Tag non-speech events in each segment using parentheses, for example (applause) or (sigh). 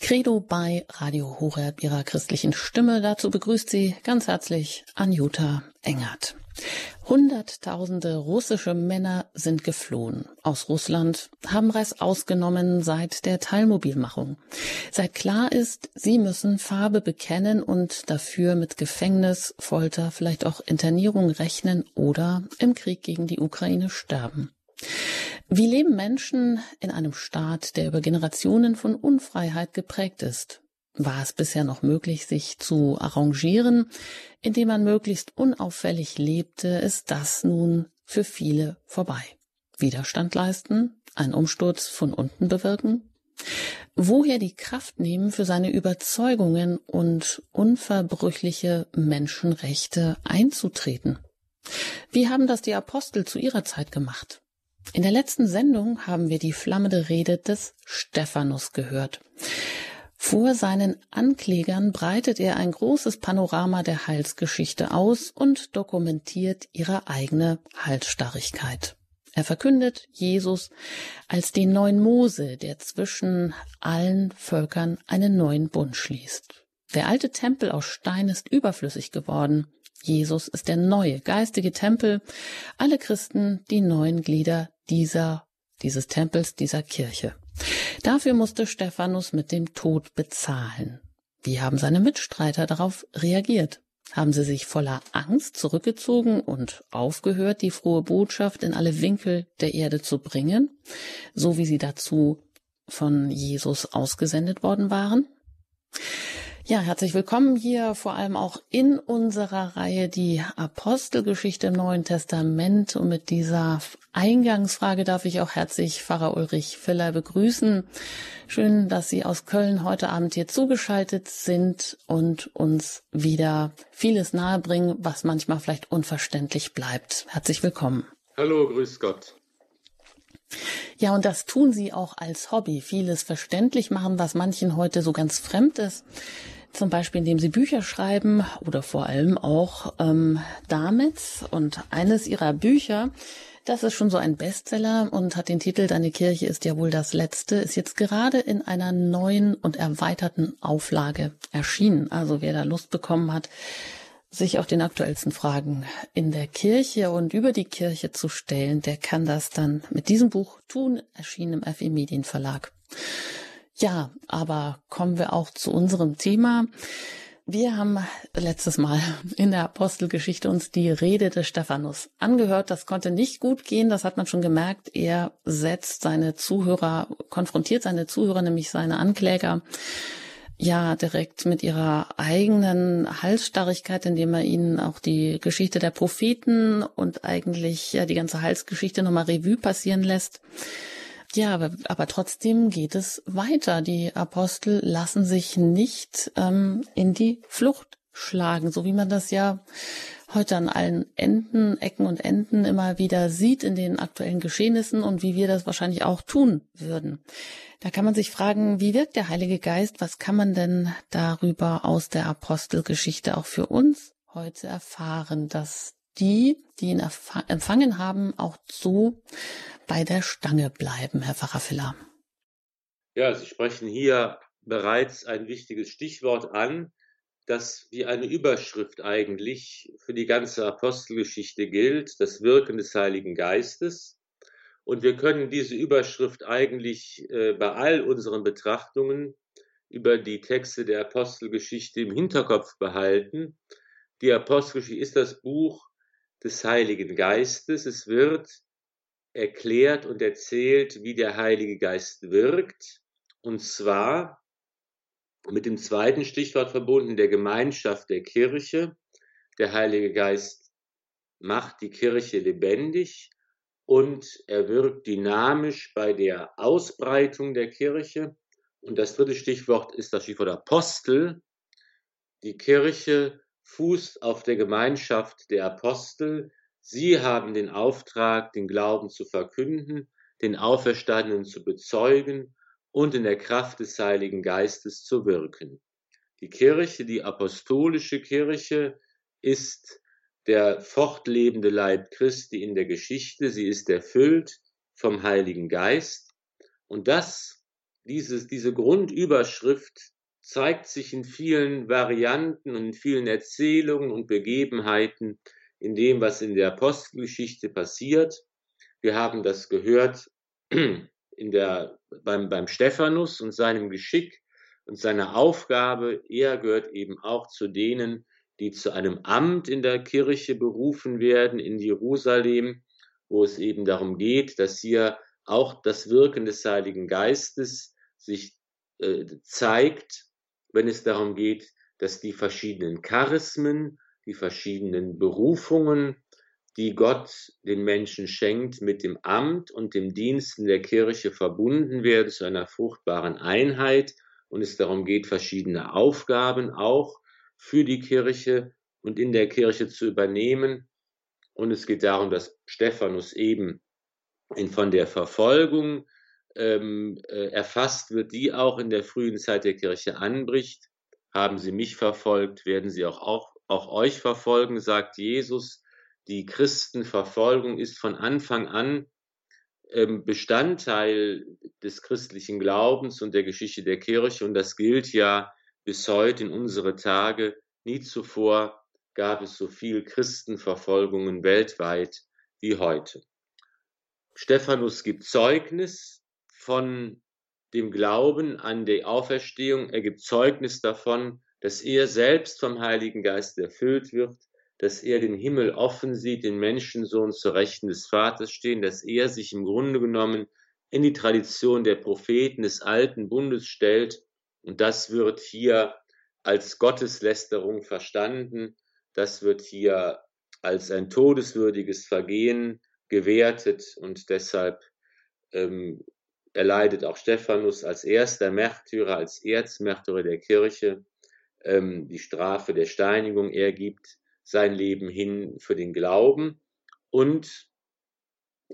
Credo bei Radio Horeb ihrer christlichen Stimme. Dazu begrüßt sie ganz herzlich Anjuta Engert. Hunderttausende russische Männer sind geflohen aus Russland, haben Reis ausgenommen seit der Teilmobilmachung. Seit klar ist, sie müssen Farbe bekennen und dafür mit Gefängnis, Folter, vielleicht auch Internierung rechnen oder im Krieg gegen die Ukraine sterben. Wie leben Menschen in einem Staat, der über Generationen von Unfreiheit geprägt ist? War es bisher noch möglich, sich zu arrangieren, indem man möglichst unauffällig lebte, ist das nun für viele vorbei. Widerstand leisten, einen Umsturz von unten bewirken? Woher die Kraft nehmen, für seine Überzeugungen und unverbrüchliche Menschenrechte einzutreten? Wie haben das die Apostel zu ihrer Zeit gemacht? In der letzten Sendung haben wir die flammende Rede des Stephanus gehört. Vor seinen Anklägern breitet er ein großes Panorama der Heilsgeschichte aus und dokumentiert ihre eigene Halsstarrigkeit. Er verkündet Jesus als den neuen Mose, der zwischen allen Völkern einen neuen Bund schließt. Der alte Tempel aus Stein ist überflüssig geworden. Jesus ist der neue geistige Tempel, alle Christen die neuen Glieder dieser, dieses Tempels, dieser Kirche. Dafür musste Stephanus mit dem Tod bezahlen. Wie haben seine Mitstreiter darauf reagiert? Haben sie sich voller Angst zurückgezogen und aufgehört, die frohe Botschaft in alle Winkel der Erde zu bringen, so wie sie dazu von Jesus ausgesendet worden waren? Ja, herzlich willkommen hier vor allem auch in unserer Reihe die Apostelgeschichte im Neuen Testament. Und mit dieser Eingangsfrage darf ich auch herzlich Pfarrer Ulrich Filler begrüßen. Schön, dass Sie aus Köln heute Abend hier zugeschaltet sind und uns wieder vieles nahebringen, was manchmal vielleicht unverständlich bleibt. Herzlich willkommen. Hallo, grüß Gott. Ja, und das tun sie auch als Hobby. Vieles verständlich machen, was manchen heute so ganz fremd ist. Zum Beispiel, indem sie Bücher schreiben oder vor allem auch ähm, damit. Und eines ihrer Bücher, das ist schon so ein Bestseller und hat den Titel Deine Kirche ist ja wohl das Letzte, ist jetzt gerade in einer neuen und erweiterten Auflage erschienen. Also wer da Lust bekommen hat, sich auch den aktuellsten Fragen in der Kirche und über die Kirche zu stellen, der kann das dann mit diesem Buch tun, erschienen im FE Medienverlag. Ja, aber kommen wir auch zu unserem Thema. Wir haben letztes Mal in der Apostelgeschichte uns die Rede des Stephanus angehört. Das konnte nicht gut gehen, das hat man schon gemerkt. Er setzt seine Zuhörer, konfrontiert seine Zuhörer, nämlich seine Ankläger, ja, direkt mit ihrer eigenen Halsstarrigkeit, indem er ihnen auch die Geschichte der Propheten und eigentlich ja die ganze Halsgeschichte nochmal Revue passieren lässt. Ja, aber, aber trotzdem geht es weiter. Die Apostel lassen sich nicht ähm, in die Flucht schlagen, so wie man das ja heute an allen Enden, Ecken und Enden immer wieder sieht in den aktuellen Geschehnissen und wie wir das wahrscheinlich auch tun würden. Da kann man sich fragen, wie wirkt der Heilige Geist? Was kann man denn darüber aus der Apostelgeschichte auch für uns heute erfahren, dass die, die ihn empfangen haben, auch so bei der Stange bleiben, Herr Pfarrer Filler. Ja, Sie sprechen hier bereits ein wichtiges Stichwort an, das wie eine Überschrift eigentlich für die ganze Apostelgeschichte gilt, das Wirken des Heiligen Geistes. Und wir können diese Überschrift eigentlich äh, bei all unseren Betrachtungen über die Texte der Apostelgeschichte im Hinterkopf behalten. Die Apostelgeschichte ist das Buch des Heiligen Geistes. Es wird erklärt und erzählt, wie der Heilige Geist wirkt. Und zwar mit dem zweiten Stichwort verbunden, der Gemeinschaft der Kirche. Der Heilige Geist macht die Kirche lebendig und er wirkt dynamisch bei der Ausbreitung der Kirche. Und das dritte Stichwort ist das Stichwort Apostel. Die Kirche fußt auf der Gemeinschaft der Apostel. Sie haben den Auftrag, den Glauben zu verkünden, den Auferstandenen zu bezeugen und in der Kraft des Heiligen Geistes zu wirken. Die Kirche, die apostolische Kirche, ist der fortlebende Leib Christi in der Geschichte. Sie ist erfüllt vom Heiligen Geist. Und das dieses, diese Grundüberschrift zeigt sich in vielen Varianten und in vielen Erzählungen und Begebenheiten in dem, was in der Apostelgeschichte passiert. Wir haben das gehört in der, beim, beim Stephanus und seinem Geschick und seiner Aufgabe. Er gehört eben auch zu denen, die zu einem Amt in der Kirche berufen werden in Jerusalem, wo es eben darum geht, dass hier auch das Wirken des Heiligen Geistes sich äh, zeigt, wenn es darum geht, dass die verschiedenen Charismen, die verschiedenen Berufungen, die Gott den Menschen schenkt, mit dem Amt und dem Dienst in der Kirche verbunden werden zu einer fruchtbaren Einheit und es darum geht, verschiedene Aufgaben auch für die Kirche und in der Kirche zu übernehmen. Und es geht darum, dass Stephanus eben von der Verfolgung ähm, äh, erfasst wird, die auch in der frühen Zeit der Kirche anbricht. Haben sie mich verfolgt, werden sie auch, auch, auch euch verfolgen, sagt Jesus. Die Christenverfolgung ist von Anfang an ähm, Bestandteil des christlichen Glaubens und der Geschichte der Kirche und das gilt ja bis heute in unsere Tage. Nie zuvor gab es so viel Christenverfolgungen weltweit wie heute. Stephanus gibt Zeugnis von dem Glauben an die Auferstehung. Er gibt Zeugnis davon, dass er selbst vom Heiligen Geist erfüllt wird, dass er den Himmel offen sieht, den Menschensohn zur Rechten des Vaters stehen, dass er sich im Grunde genommen in die Tradition der Propheten des alten Bundes stellt. Und das wird hier als Gotteslästerung verstanden. Das wird hier als ein todeswürdiges Vergehen gewertet und deshalb ähm, erleidet auch Stephanus als erster Märtyrer, als Erzmärtyrer der Kirche ähm, die Strafe der Steinigung. Er gibt sein Leben hin für den Glauben und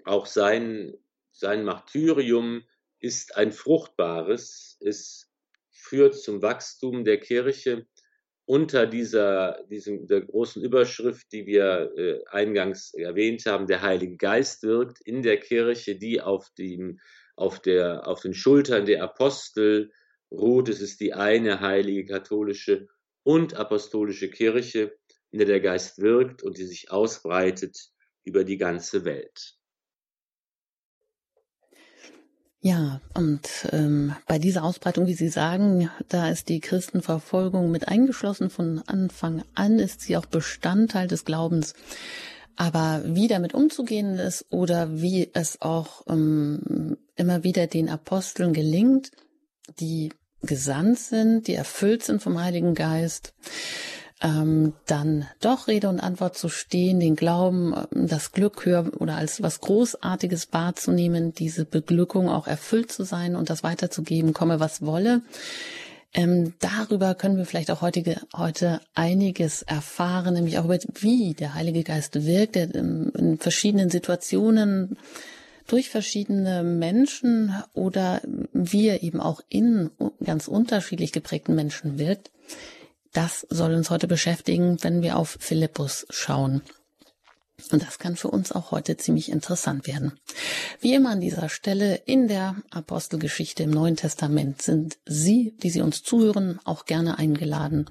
auch sein, sein Martyrium ist ein fruchtbares, es führt zum Wachstum der Kirche unter dieser, diesem, der großen Überschrift, die wir äh, eingangs erwähnt haben, der Heilige Geist wirkt in der Kirche, die auf, dem, auf, der, auf den Schultern der Apostel ruht. Es ist die eine heilige katholische und apostolische Kirche, in der der Geist wirkt und die sich ausbreitet über die ganze Welt. Ja, und ähm, bei dieser Ausbreitung, wie Sie sagen, da ist die Christenverfolgung mit eingeschlossen. Von Anfang an ist sie auch Bestandteil des Glaubens. Aber wie damit umzugehen ist oder wie es auch ähm, immer wieder den Aposteln gelingt, die gesandt sind, die erfüllt sind vom Heiligen Geist, ähm, dann doch Rede und Antwort zu stehen, den Glauben, ähm, das Glück höher oder als was Großartiges wahrzunehmen, diese Beglückung auch erfüllt zu sein und das weiterzugeben, komme was wolle. Ähm, darüber können wir vielleicht auch heutige, heute einiges erfahren, nämlich auch über wie der Heilige Geist wirkt, der in, in verschiedenen Situationen durch verschiedene Menschen oder wie er eben auch in ganz unterschiedlich geprägten Menschen wirkt. Das soll uns heute beschäftigen, wenn wir auf Philippus schauen. Und das kann für uns auch heute ziemlich interessant werden. Wie immer an dieser Stelle in der Apostelgeschichte im Neuen Testament sind Sie, die Sie uns zuhören, auch gerne eingeladen,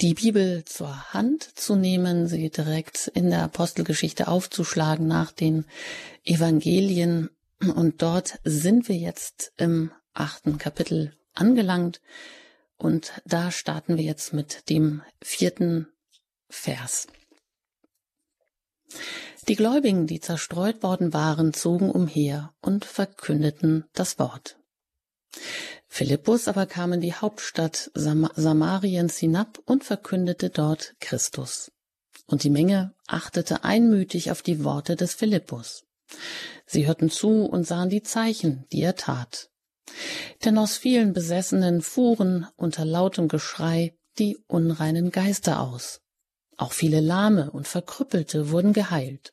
die Bibel zur Hand zu nehmen, sie direkt in der Apostelgeschichte aufzuschlagen nach den Evangelien. Und dort sind wir jetzt im achten Kapitel angelangt. Und da starten wir jetzt mit dem vierten Vers. Die Gläubigen, die zerstreut worden waren, zogen umher und verkündeten das Wort. Philippus aber kam in die Hauptstadt Sam Samariens hinab und verkündete dort Christus. Und die Menge achtete einmütig auf die Worte des Philippus. Sie hörten zu und sahen die Zeichen, die er tat. Denn aus vielen Besessenen fuhren unter lautem Geschrei die unreinen Geister aus. Auch viele Lahme und Verkrüppelte wurden geheilt.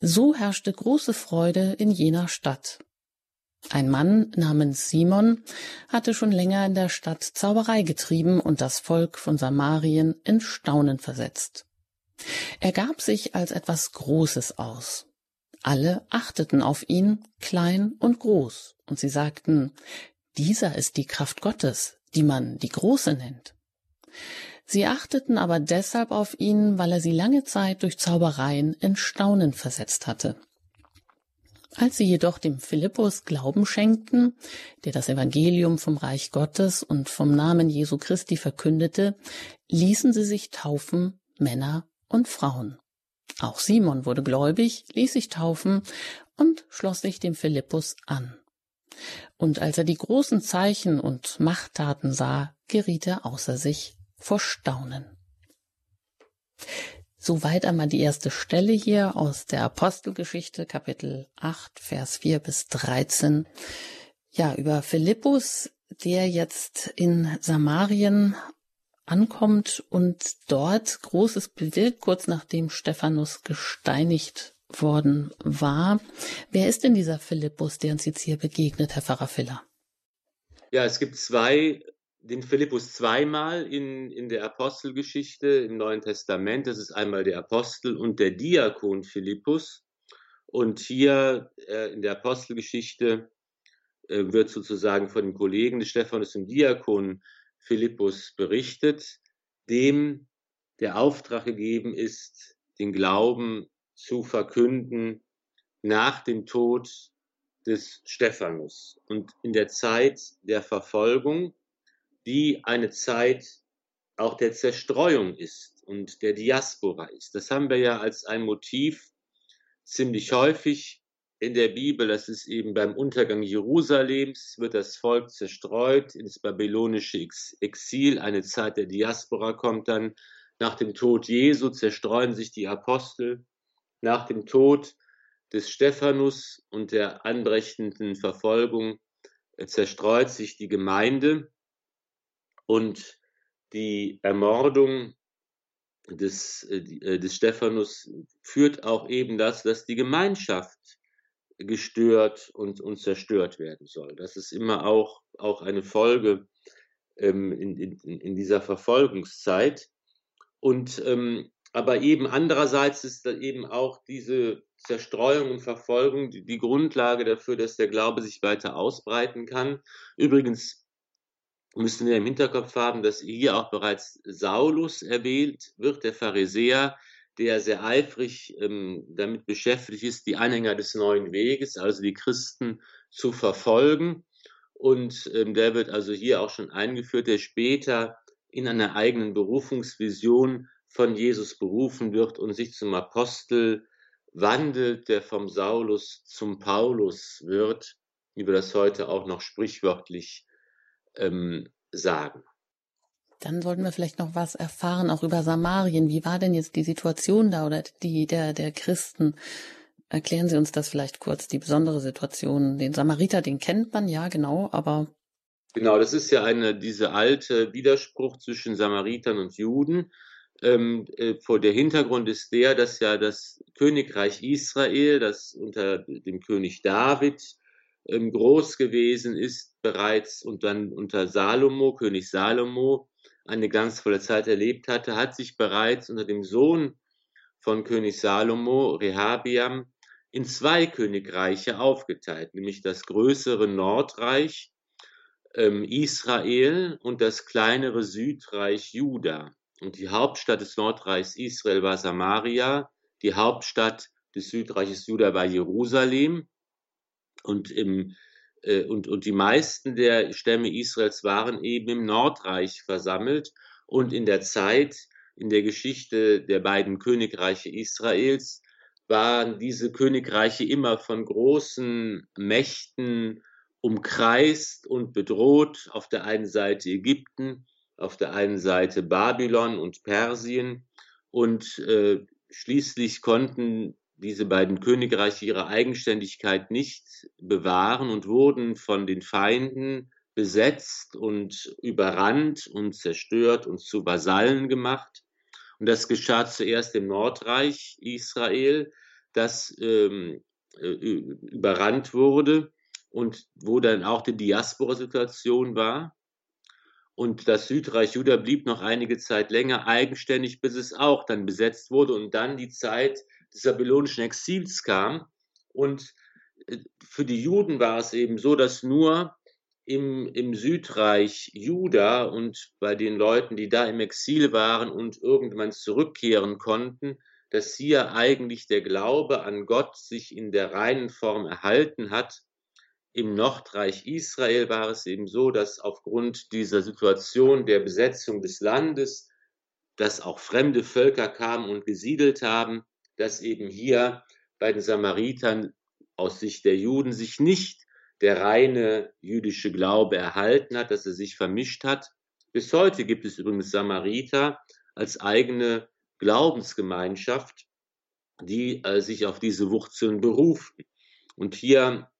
So herrschte große Freude in jener Stadt. Ein Mann namens Simon hatte schon länger in der Stadt Zauberei getrieben und das Volk von Samarien in Staunen versetzt. Er gab sich als etwas Großes aus. Alle achteten auf ihn, klein und groß, und sie sagten, dieser ist die Kraft Gottes, die man die große nennt. Sie achteten aber deshalb auf ihn, weil er sie lange Zeit durch Zaubereien in Staunen versetzt hatte. Als sie jedoch dem Philippus Glauben schenkten, der das Evangelium vom Reich Gottes und vom Namen Jesu Christi verkündete, ließen sie sich taufen, Männer und Frauen. Auch Simon wurde gläubig, ließ sich taufen und schloss sich dem Philippus an. Und als er die großen Zeichen und Machttaten sah, geriet er außer sich vor Staunen. Soweit einmal die erste Stelle hier aus der Apostelgeschichte, Kapitel 8, Vers 4 bis 13. Ja, über Philippus, der jetzt in Samarien ankommt und dort Großes bewirkt, kurz nachdem Stephanus gesteinigt worden war. Wer ist denn dieser Philippus, der uns jetzt hier begegnet, Herr Pfarrer Filler? Ja, es gibt zwei den Philippus zweimal in, in der Apostelgeschichte im Neuen Testament. Das ist einmal der Apostel und der Diakon Philippus. Und hier äh, in der Apostelgeschichte äh, wird sozusagen von den Kollegen des Stephanus dem Diakon Philippus berichtet, dem der Auftrag gegeben ist, den Glauben zu verkünden nach dem Tod des Stephanus. Und in der Zeit der Verfolgung die eine Zeit auch der Zerstreuung ist und der Diaspora ist. Das haben wir ja als ein Motiv ziemlich häufig in der Bibel. Das ist eben beim Untergang Jerusalems wird das Volk zerstreut ins babylonische Exil. Eine Zeit der Diaspora kommt dann. Nach dem Tod Jesu zerstreuen sich die Apostel. Nach dem Tod des Stephanus und der anbrechenden Verfolgung zerstreut sich die Gemeinde. Und die Ermordung des, äh, äh, des Stephanus führt auch eben das, dass die Gemeinschaft gestört und, und zerstört werden soll. Das ist immer auch, auch eine Folge ähm, in, in, in dieser Verfolgungszeit. Und ähm, aber eben andererseits ist da eben auch diese Zerstreuung und Verfolgung die, die Grundlage dafür, dass der Glaube sich weiter ausbreiten kann. Übrigens müssen wir im Hinterkopf haben, dass hier auch bereits Saulus erwählt wird, der Pharisäer, der sehr eifrig ähm, damit beschäftigt ist, die Anhänger des neuen Weges, also die Christen, zu verfolgen. Und ähm, der wird also hier auch schon eingeführt, der später in einer eigenen Berufungsvision von Jesus berufen wird und sich zum Apostel wandelt, der vom Saulus zum Paulus wird, wie wir das heute auch noch sprichwörtlich ähm, sagen. Dann sollten wir vielleicht noch was erfahren, auch über Samarien. Wie war denn jetzt die Situation da oder die der, der Christen? Erklären Sie uns das vielleicht kurz, die besondere Situation. Den Samariter, den kennt man, ja, genau, aber. Genau, das ist ja eine, diese alte Widerspruch zwischen Samaritern und Juden. Ähm, äh, vor der Hintergrund ist der, dass ja das Königreich Israel, das unter dem König David ähm, groß gewesen ist bereits und dann unter Salomo, König Salomo, eine ganz volle Zeit erlebt hatte, hat sich bereits unter dem Sohn von König Salomo, Rehabiam, in zwei Königreiche aufgeteilt, nämlich das größere Nordreich ähm, Israel und das kleinere Südreich Juda. Und die Hauptstadt des Nordreichs Israel war Samaria, die Hauptstadt des Südreiches Juda war Jerusalem und, im, und, und die meisten der Stämme Israels waren eben im Nordreich versammelt. Und in der Zeit, in der Geschichte der beiden Königreiche Israels, waren diese Königreiche immer von großen Mächten umkreist und bedroht. Auf der einen Seite Ägypten, auf der einen Seite Babylon und Persien. Und äh, schließlich konnten diese beiden Königreiche ihre Eigenständigkeit nicht bewahren und wurden von den Feinden besetzt und überrannt und zerstört und zu Vasallen gemacht. Und das geschah zuerst im Nordreich Israel, das ähm, äh, überrannt wurde und wo dann auch die Diaspora-Situation war. Und das Südreich Juda blieb noch einige Zeit länger eigenständig, bis es auch dann besetzt wurde und dann die Zeit des babylonischen Exils kam. Und äh, für die Juden war es eben so, dass nur im, im Südreich Juda und bei den Leuten, die da im Exil waren und irgendwann zurückkehren konnten, dass hier eigentlich der Glaube an Gott sich in der reinen Form erhalten hat. Im Nordreich Israel war es eben so, dass aufgrund dieser Situation der Besetzung des Landes, dass auch fremde Völker kamen und gesiedelt haben, dass eben hier bei den Samaritern aus Sicht der Juden sich nicht der reine jüdische Glaube erhalten hat, dass er sich vermischt hat. Bis heute gibt es übrigens Samariter als eigene Glaubensgemeinschaft, die äh, sich auf diese Wurzeln berufen. Und hier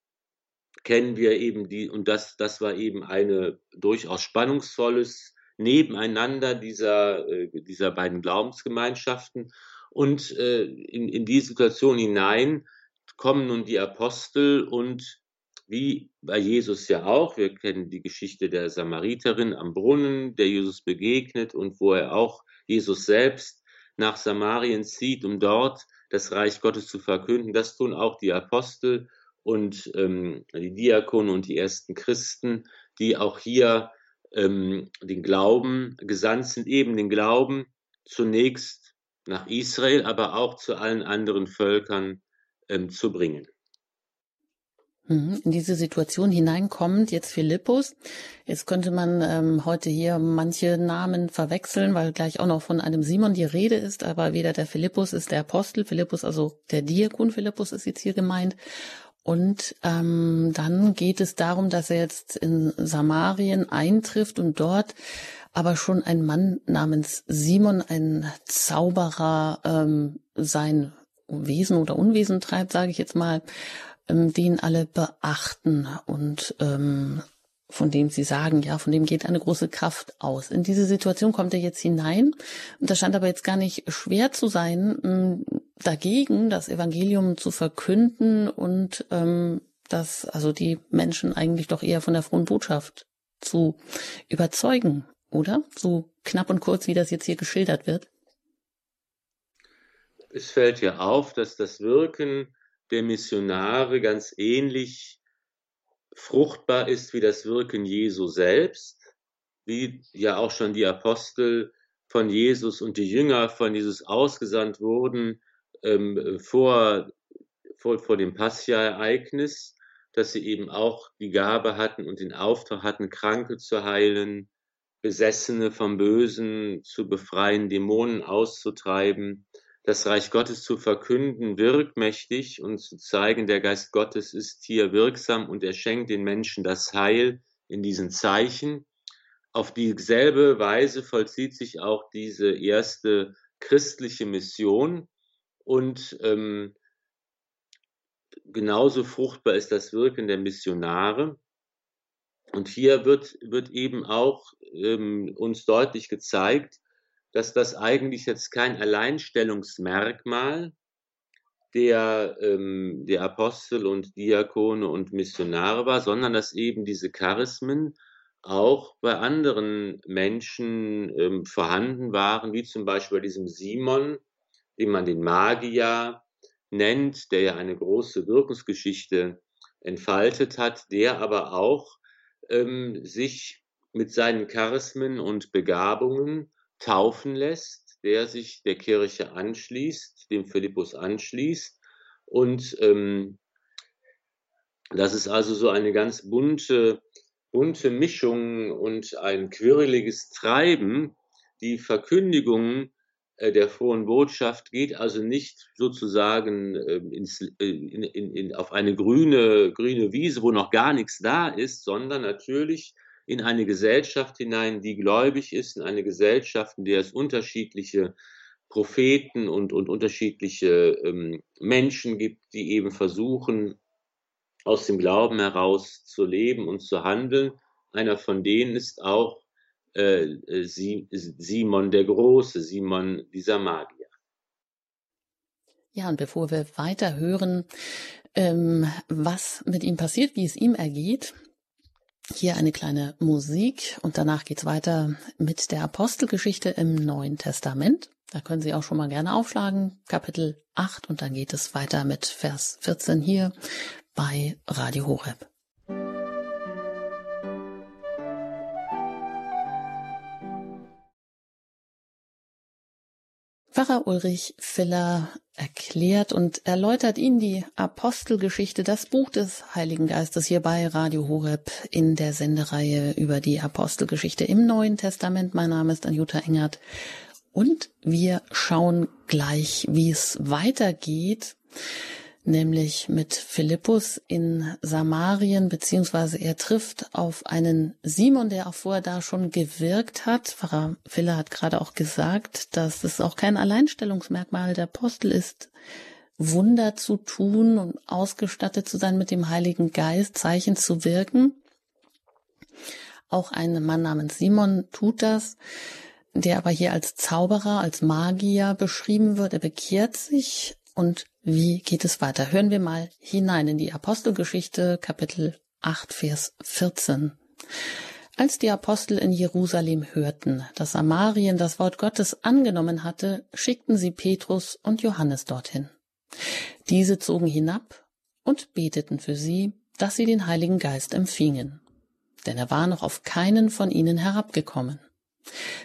kennen wir eben die, und das, das war eben eine durchaus spannungsvolles Nebeneinander dieser, äh, dieser beiden Glaubensgemeinschaften. Und äh, in, in die Situation hinein kommen nun die Apostel und wie bei Jesus ja auch, wir kennen die Geschichte der Samariterin am Brunnen, der Jesus begegnet und wo er auch Jesus selbst nach Samarien zieht, um dort das Reich Gottes zu verkünden. Das tun auch die Apostel und ähm, die Diakone und die ersten Christen, die auch hier ähm, den Glauben gesandt sind, eben den Glauben zunächst nach Israel, aber auch zu allen anderen Völkern ähm, zu bringen. Mhm. In diese Situation hineinkommt jetzt Philippus. Jetzt könnte man ähm, heute hier manche Namen verwechseln, weil gleich auch noch von einem Simon die Rede ist, aber weder der Philippus ist der Apostel, Philippus, also der Diakon Philippus ist jetzt hier gemeint. Und ähm, dann geht es darum, dass er jetzt in Samarien eintrifft und dort aber schon ein Mann namens Simon, ein Zauberer, ähm, sein Wesen oder Unwesen treibt, sage ich jetzt mal ähm, den alle beachten und ähm, von dem sie sagen, ja, von dem geht eine große Kraft aus. In diese Situation kommt er jetzt hinein und da scheint aber jetzt gar nicht schwer zu sein, ähm, dagegen das Evangelium zu verkünden und ähm, dass also die Menschen eigentlich doch eher von der frohen Botschaft zu überzeugen, oder? So knapp und kurz, wie das jetzt hier geschildert wird. Es fällt ja auf, dass das Wirken der Missionare ganz ähnlich fruchtbar ist wie das Wirken Jesu selbst, wie ja auch schon die Apostel von Jesus und die Jünger von Jesus ausgesandt wurden ähm, vor, vor, vor dem Passia-Ereignis, dass sie eben auch die Gabe hatten und den Auftrag hatten, Kranke zu heilen, Besessene vom Bösen zu befreien, Dämonen auszutreiben das Reich Gottes zu verkünden, wirkmächtig und zu zeigen, der Geist Gottes ist hier wirksam und er schenkt den Menschen das Heil in diesen Zeichen. Auf dieselbe Weise vollzieht sich auch diese erste christliche Mission und ähm, genauso fruchtbar ist das Wirken der Missionare. Und hier wird, wird eben auch ähm, uns deutlich gezeigt, dass das eigentlich jetzt kein Alleinstellungsmerkmal der, ähm, der Apostel und Diakone und Missionare war, sondern dass eben diese Charismen auch bei anderen Menschen ähm, vorhanden waren, wie zum Beispiel bei diesem Simon, den man den Magier nennt, der ja eine große Wirkungsgeschichte entfaltet hat, der aber auch ähm, sich mit seinen Charismen und Begabungen taufen lässt, der sich der Kirche anschließt, dem Philippus anschließt. Und ähm, das ist also so eine ganz bunte, bunte Mischung und ein quirliges Treiben. Die Verkündigung der frohen Botschaft geht also nicht sozusagen äh, ins, äh, in, in, in, auf eine grüne, grüne Wiese, wo noch gar nichts da ist, sondern natürlich in eine Gesellschaft hinein, die gläubig ist, in eine Gesellschaft, in der es unterschiedliche Propheten und, und unterschiedliche ähm, Menschen gibt, die eben versuchen, aus dem Glauben heraus zu leben und zu handeln. Einer von denen ist auch äh, äh Simon der Große, Simon dieser Magier. Ja, und bevor wir weiter hören, ähm, was mit ihm passiert, wie es ihm ergeht, hier eine kleine Musik und danach geht's weiter mit der Apostelgeschichte im Neuen Testament. Da können Sie auch schon mal gerne aufschlagen, Kapitel 8 und dann geht es weiter mit Vers 14 hier bei Radio Horeb. Pfarrer Ulrich Filler erklärt und erläutert Ihnen die Apostelgeschichte, das Buch des Heiligen Geistes hier bei Radio Horeb in der Sendereihe über die Apostelgeschichte im Neuen Testament. Mein Name ist Anjuta Engert und wir schauen gleich, wie es weitergeht nämlich mit Philippus in Samarien, beziehungsweise er trifft auf einen Simon, der auch vorher da schon gewirkt hat. Pfarrer Filler hat gerade auch gesagt, dass es auch kein Alleinstellungsmerkmal der Apostel ist, Wunder zu tun und ausgestattet zu sein mit dem Heiligen Geist, Zeichen zu wirken. Auch ein Mann namens Simon tut das, der aber hier als Zauberer, als Magier beschrieben wird. Er bekehrt sich und wie geht es weiter? Hören wir mal hinein in die Apostelgeschichte, Kapitel 8, Vers 14. Als die Apostel in Jerusalem hörten, dass Samarien das Wort Gottes angenommen hatte, schickten sie Petrus und Johannes dorthin. Diese zogen hinab und beteten für sie, dass sie den Heiligen Geist empfingen. Denn er war noch auf keinen von ihnen herabgekommen.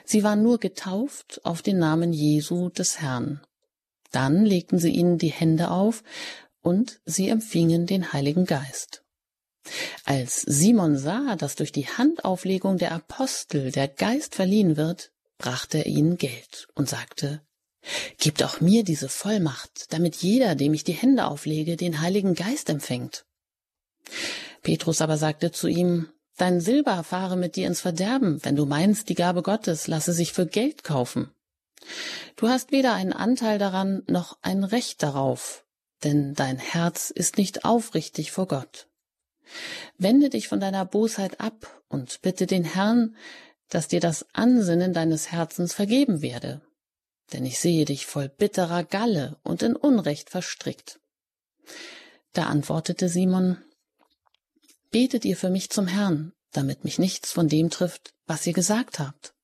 Sie waren nur getauft auf den Namen Jesu des Herrn. Dann legten sie ihnen die Hände auf und sie empfingen den Heiligen Geist. Als Simon sah, dass durch die Handauflegung der Apostel der Geist verliehen wird, brachte er ihnen Geld und sagte, Gebt auch mir diese Vollmacht, damit jeder, dem ich die Hände auflege, den Heiligen Geist empfängt. Petrus aber sagte zu ihm, Dein Silber fahre mit dir ins Verderben, wenn du meinst, die Gabe Gottes lasse sich für Geld kaufen. Du hast weder einen Anteil daran noch ein Recht darauf, denn dein Herz ist nicht aufrichtig vor Gott. Wende dich von deiner Bosheit ab und bitte den Herrn, dass dir das Ansinnen deines Herzens vergeben werde. Denn ich sehe dich voll bitterer Galle und in Unrecht verstrickt. Da antwortete Simon, Betet ihr für mich zum Herrn, damit mich nichts von dem trifft, was ihr gesagt habt.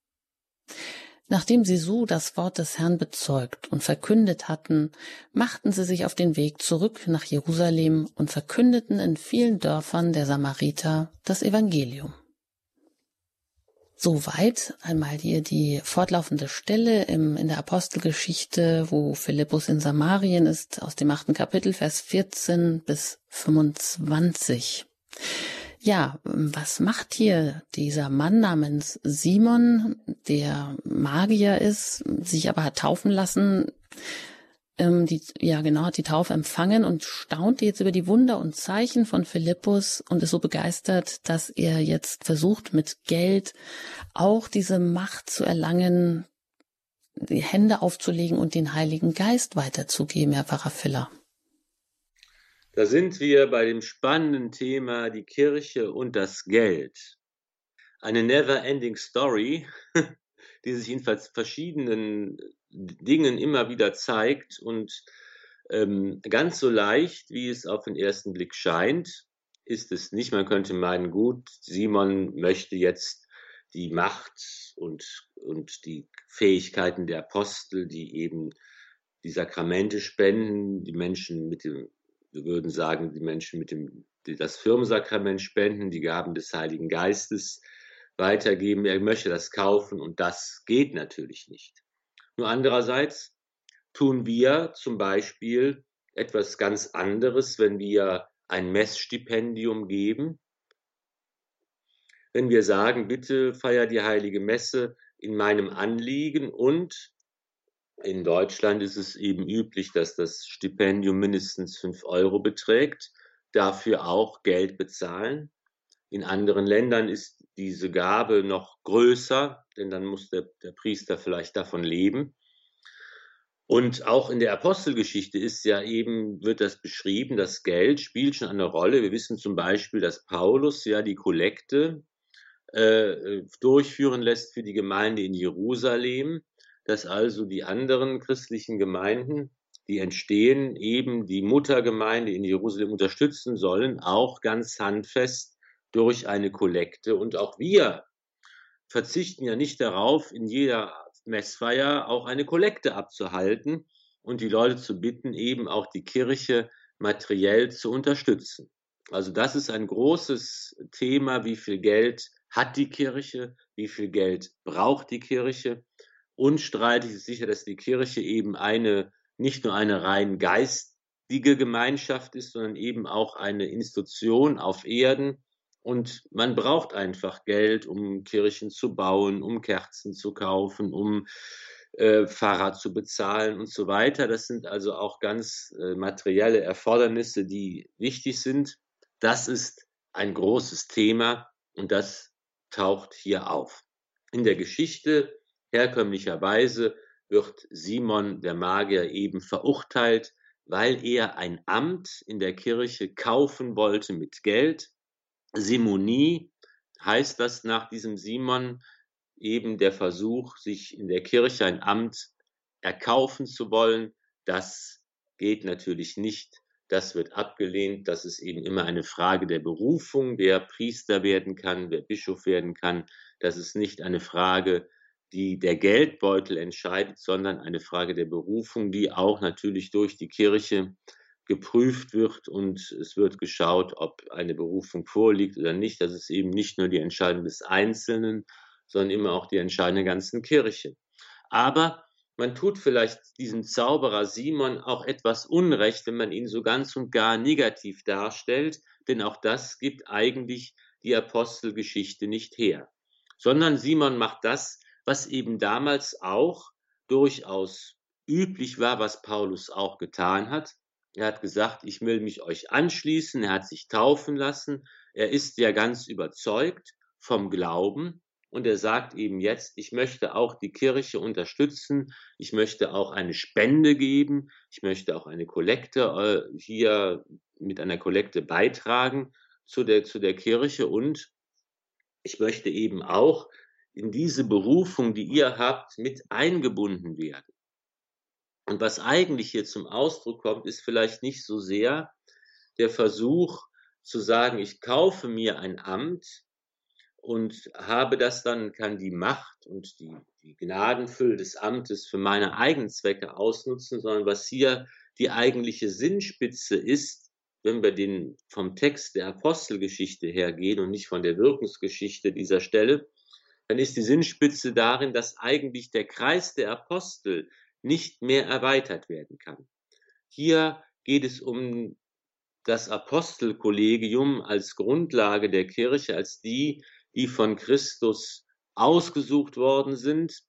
Nachdem sie so das Wort des Herrn bezeugt und verkündet hatten, machten sie sich auf den Weg zurück nach Jerusalem und verkündeten in vielen Dörfern der Samariter das Evangelium. Soweit einmal hier die fortlaufende Stelle im, in der Apostelgeschichte, wo Philippus in Samarien ist, aus dem achten Kapitel, Vers 14 bis 25. Ja, was macht hier dieser Mann namens Simon, der Magier ist, sich aber hat taufen lassen, ähm, die, ja genau, hat die Taufe empfangen und staunt jetzt über die Wunder und Zeichen von Philippus und ist so begeistert, dass er jetzt versucht, mit Geld auch diese Macht zu erlangen, die Hände aufzulegen und den Heiligen Geist weiterzugeben, Herr Pfarrer Filler. Da sind wir bei dem spannenden Thema die Kirche und das Geld. Eine never-ending Story, (laughs) die sich in verschiedenen Dingen immer wieder zeigt und ähm, ganz so leicht, wie es auf den ersten Blick scheint, ist es nicht. Man könnte meinen, gut, Simon möchte jetzt die Macht und, und die Fähigkeiten der Apostel, die eben die Sakramente spenden, die Menschen mit dem wir würden sagen, die Menschen mit dem, die das Firmensakrament spenden, die Gaben des Heiligen Geistes weitergeben. Er möchte das kaufen und das geht natürlich nicht. Nur andererseits tun wir zum Beispiel etwas ganz anderes, wenn wir ein Messstipendium geben. Wenn wir sagen, bitte feier die heilige Messe in meinem Anliegen und in Deutschland ist es eben üblich, dass das Stipendium mindestens fünf Euro beträgt, dafür auch Geld bezahlen. In anderen Ländern ist diese Gabe noch größer, denn dann muss der, der Priester vielleicht davon leben. Und auch in der Apostelgeschichte ist ja eben, wird das beschrieben, das Geld spielt schon eine Rolle. Wir wissen zum Beispiel, dass Paulus ja die Kollekte äh, durchführen lässt für die Gemeinde in Jerusalem dass also die anderen christlichen Gemeinden, die entstehen, eben die Muttergemeinde in Jerusalem unterstützen sollen, auch ganz handfest durch eine Kollekte. Und auch wir verzichten ja nicht darauf, in jeder Messfeier auch eine Kollekte abzuhalten und die Leute zu bitten, eben auch die Kirche materiell zu unterstützen. Also das ist ein großes Thema, wie viel Geld hat die Kirche, wie viel Geld braucht die Kirche. Unstreitig ist sicher, dass die Kirche eben eine, nicht nur eine rein geistige Gemeinschaft ist, sondern eben auch eine Institution auf Erden. Und man braucht einfach Geld, um Kirchen zu bauen, um Kerzen zu kaufen, um äh, Fahrrad zu bezahlen und so weiter. Das sind also auch ganz äh, materielle Erfordernisse, die wichtig sind. Das ist ein großes Thema und das taucht hier auf. In der Geschichte herkömmlicherweise wird Simon der Magier eben verurteilt, weil er ein Amt in der Kirche kaufen wollte mit Geld. Simonie heißt das nach diesem Simon eben der Versuch, sich in der Kirche ein Amt erkaufen zu wollen. Das geht natürlich nicht. Das wird abgelehnt. Das ist eben immer eine Frage der Berufung, wer Priester werden kann, wer Bischof werden kann. Das ist nicht eine Frage, die der Geldbeutel entscheidet, sondern eine Frage der Berufung, die auch natürlich durch die Kirche geprüft wird und es wird geschaut, ob eine Berufung vorliegt oder nicht. Das ist eben nicht nur die Entscheidung des Einzelnen, sondern immer auch die Entscheidung der ganzen Kirche. Aber man tut vielleicht diesem Zauberer Simon auch etwas Unrecht, wenn man ihn so ganz und gar negativ darstellt, denn auch das gibt eigentlich die Apostelgeschichte nicht her. Sondern Simon macht das, was eben damals auch durchaus üblich war, was Paulus auch getan hat. Er hat gesagt, ich will mich euch anschließen, er hat sich taufen lassen, er ist ja ganz überzeugt vom Glauben und er sagt eben jetzt, ich möchte auch die Kirche unterstützen, ich möchte auch eine Spende geben, ich möchte auch eine Kollekte äh, hier mit einer Kollekte beitragen zu der, zu der Kirche und ich möchte eben auch in diese Berufung, die ihr habt, mit eingebunden werden. Und was eigentlich hier zum Ausdruck kommt, ist vielleicht nicht so sehr der Versuch zu sagen, ich kaufe mir ein Amt, und habe das dann, kann die Macht und die, die Gnadenfülle des Amtes für meine eigenen Zwecke ausnutzen, sondern was hier die eigentliche Sinnspitze ist, wenn wir den vom Text der Apostelgeschichte hergehen und nicht von der Wirkungsgeschichte dieser Stelle, dann ist die Sinnspitze darin, dass eigentlich der Kreis der Apostel nicht mehr erweitert werden kann. Hier geht es um das Apostelkollegium als Grundlage der Kirche, als die, die von Christus ausgesucht worden sind.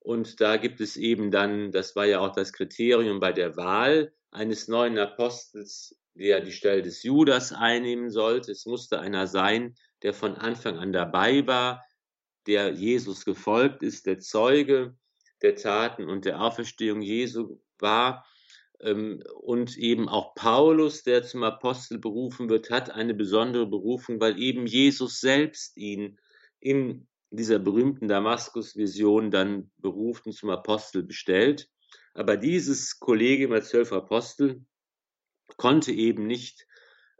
Und da gibt es eben dann, das war ja auch das Kriterium bei der Wahl eines neuen Apostels, der die Stelle des Judas einnehmen sollte. Es musste einer sein, der von Anfang an dabei war, der Jesus gefolgt ist, der Zeuge der Taten und der Auferstehung Jesu war. Ähm, und eben auch Paulus, der zum Apostel berufen wird, hat eine besondere Berufung, weil eben Jesus selbst ihn in dieser berühmten Damaskus-Vision dann beruft und zum Apostel bestellt. Aber dieses Kollegium als zwölf Apostel konnte eben nicht